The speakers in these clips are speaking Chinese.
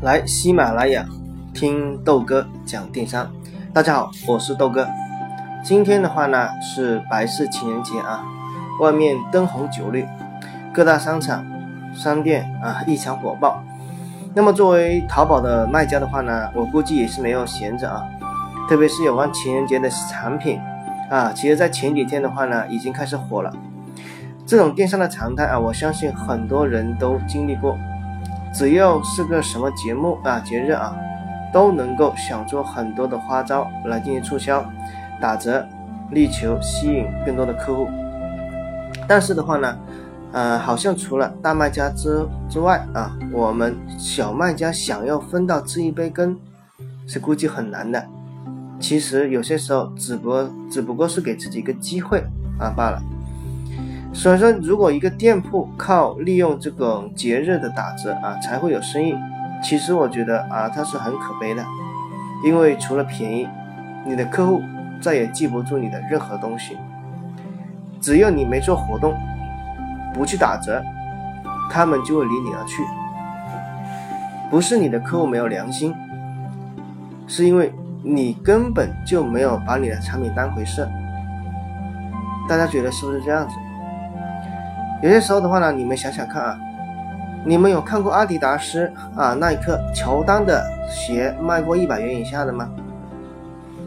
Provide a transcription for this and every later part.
来喜马拉雅听豆哥讲电商。大家好，我是豆哥。今天的话呢是白色情人节啊，外面灯红酒绿，各大商场、商店啊异常火爆。那么作为淘宝的卖家的话呢，我估计也是没有闲着啊。特别是有关情人节的产品啊，其实在前几天的话呢，已经开始火了。这种电商的常态啊，我相信很多人都经历过。只要是个什么节目啊、节日啊，都能够想出很多的花招来进行促销、打折，力求吸引更多的客户。但是的话呢，呃，好像除了大卖家之之外啊，我们小卖家想要分到这一杯羹，是估计很难的。其实有些时候，只不只不过是给自己一个机会啊罢了。所以说，如果一个店铺靠利用这种节日的打折啊才会有生意，其实我觉得啊，它是很可悲的。因为除了便宜，你的客户再也记不住你的任何东西。只要你没做活动，不去打折，他们就会离你而去。不是你的客户没有良心，是因为你根本就没有把你的产品当回事。大家觉得是不是这样子？有些时候的话呢，你们想想看啊，你们有看过阿迪达斯啊、耐克、乔丹的鞋卖过一百元以下的吗？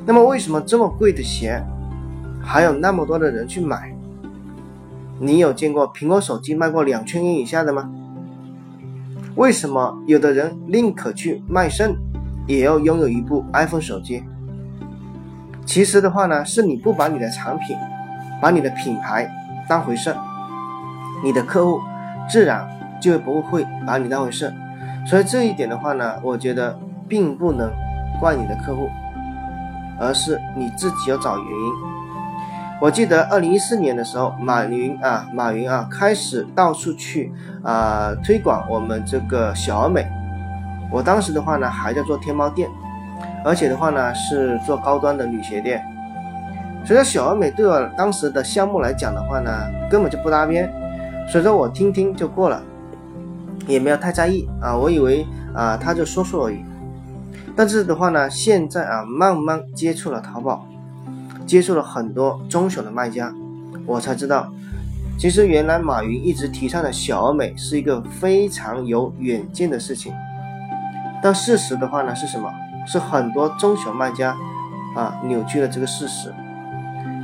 那么为什么这么贵的鞋还有那么多的人去买？你有见过苹果手机卖过两千元以下的吗？为什么有的人宁可去卖肾，也要拥有一部 iPhone 手机？其实的话呢，是你不把你的产品、把你的品牌当回事。你的客户自然就不会把你当回事，所以这一点的话呢，我觉得并不能怪你的客户，而是你自己要找原因。我记得二零一四年的时候，马云啊，马云啊，开始到处去啊推广我们这个小而美。我当时的话呢，还在做天猫店，而且的话呢是做高端的女鞋店，所以说小而美对我当时的项目来讲的话呢，根本就不搭边。所以说我听听就过了，也没有太在意啊。我以为啊，他就说说而已。但是的话呢，现在啊，慢慢接触了淘宝，接触了很多中小的卖家，我才知道，其实原来马云一直提倡的小而美是一个非常有远见的事情。但事实的话呢，是什么？是很多中小卖家啊扭曲了这个事实，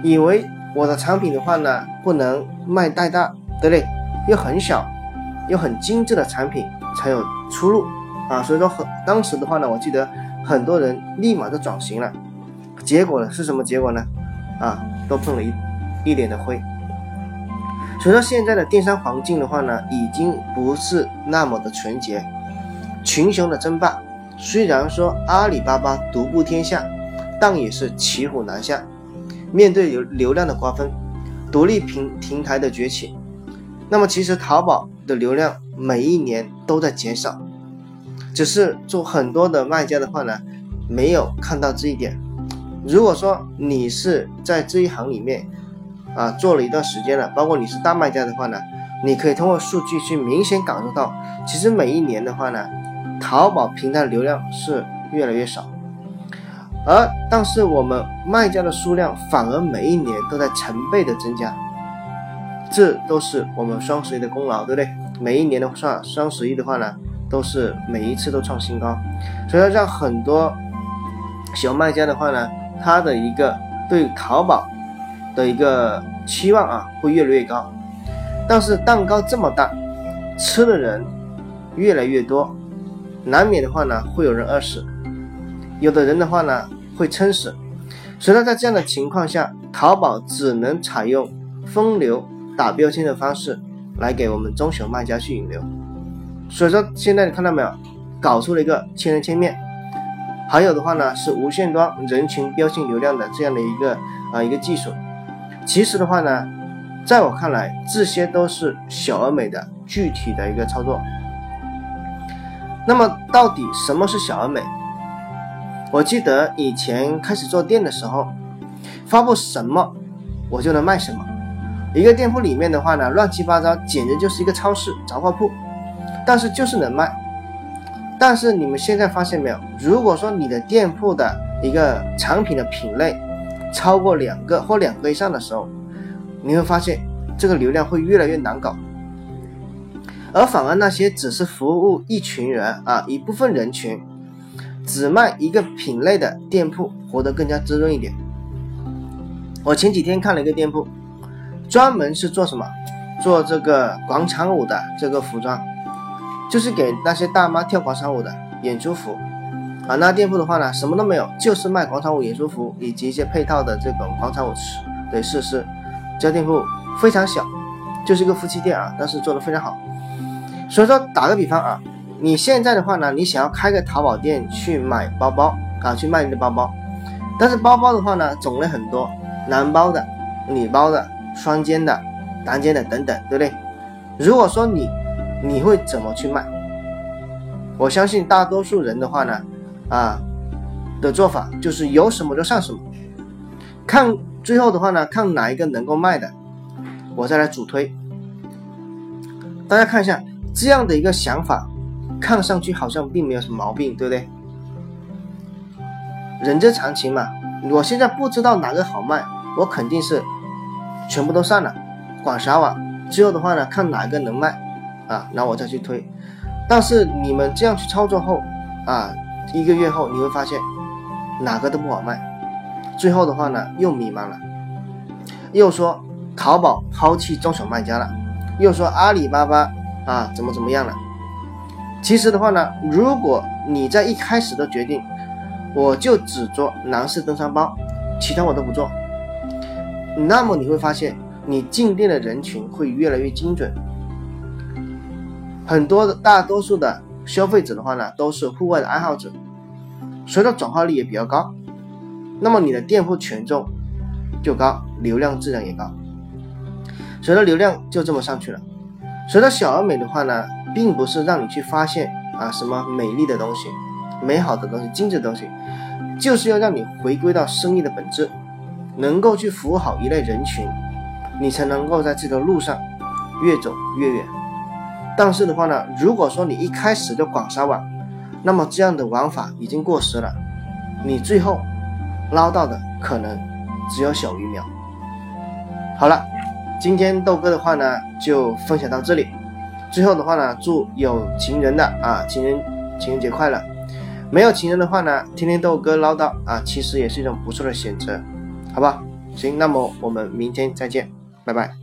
以为我的产品的话呢，不能卖太大，对不对？又很小，又很精致的产品才有出路啊！所以说很当时的话呢，我记得很多人立马就转型了，结果呢是什么结果呢？啊，都碰了一一脸的灰。所以说现在的电商环境的话呢，已经不是那么的纯洁，群雄的争霸。虽然说阿里巴巴独步天下，但也是骑虎难下。面对流流量的瓜分，独立平平台的崛起。那么其实淘宝的流量每一年都在减少，只是做很多的卖家的话呢，没有看到这一点。如果说你是在这一行里面啊做了一段时间了，包括你是大卖家的话呢，你可以通过数据去明显感受到，其实每一年的话呢，淘宝平台流量是越来越少，而但是我们卖家的数量反而每一年都在成倍的增加。这都是我们双十一的功劳，对不对？每一年的话双十一的话呢，都是每一次都创新高，所以让很多小卖家的话呢，他的一个对淘宝的一个期望啊，会越来越高。但是蛋糕这么大，吃的人越来越多，难免的话呢，会有人饿死，有的人的话呢，会撑死。所以说，在这样的情况下，淘宝只能采用分流。打标签的方式来给我们中小卖家去引流，所以说现在你看到没有，搞出了一个千人千面，还有的话呢是无线端人群标签流量的这样的一个啊一个技术。其实的话呢，在我看来，这些都是小而美的具体的一个操作。那么到底什么是小而美？我记得以前开始做店的时候，发布什么我就能卖什么。一个店铺里面的话呢，乱七八糟，简直就是一个超市杂货铺，但是就是能卖。但是你们现在发现没有？如果说你的店铺的一个产品的品类超过两个或两个以上的时候，你会发现这个流量会越来越难搞。而反而那些只是服务一群人啊一部分人群，只卖一个品类的店铺，活得更加滋润一点。我前几天看了一个店铺，专门是做什么？做这个广场舞的这个服装，就是给那些大妈跳广场舞的演出服啊。那店铺的话呢，什么都没有，就是卖广场舞演出服以及一些配套的这种广场舞的设施。这家店铺非常小，就是一个夫妻店啊，但是做的非常好。所以说，打个比方啊，你现在的话呢，你想要开个淘宝店去买包包啊，去卖你的包包，但是包包的话呢，种类很多，男包的、女包的、双肩的、单肩的等等，对不对？如果说你，你会怎么去卖？我相信大多数人的话呢，啊的做法就是有什么就上什么，看最后的话呢，看哪一个能够卖的，我再来主推。大家看一下。这样的一个想法，看上去好像并没有什么毛病，对不对？人之常情嘛。我现在不知道哪个好卖，我肯定是全部都上了，广撒网。之后的话呢，看哪个能卖啊，然后我再去推。但是你们这样去操作后啊，一个月后你会发现哪个都不好卖。最后的话呢，又迷茫了，又说淘宝抛弃中小卖家了，又说阿里巴巴。啊，怎么怎么样了？其实的话呢，如果你在一开始的决定，我就只做男士登山包，其他我都不做，那么你会发现，你进店的人群会越来越精准。很多的大多数的消费者的话呢，都是户外的爱好者，所以说转化率也比较高，那么你的店铺权重就高，流量自然也高，所以说流量就这么上去了。所以说小而美的话呢，并不是让你去发现啊什么美丽的东西、美好的东西、精致的东西，就是要让你回归到生意的本质，能够去服务好一类人群，你才能够在这条路上越走越远。但是的话呢，如果说你一开始就广撒网，那么这样的玩法已经过时了，你最后捞到的可能只有小鱼苗。好了。今天豆哥的话呢，就分享到这里。最后的话呢，祝有情人的啊，情人情人节快乐。没有情人的话呢，听听豆哥唠叨啊，其实也是一种不错的选择，好吧？行，那么我们明天再见，拜拜。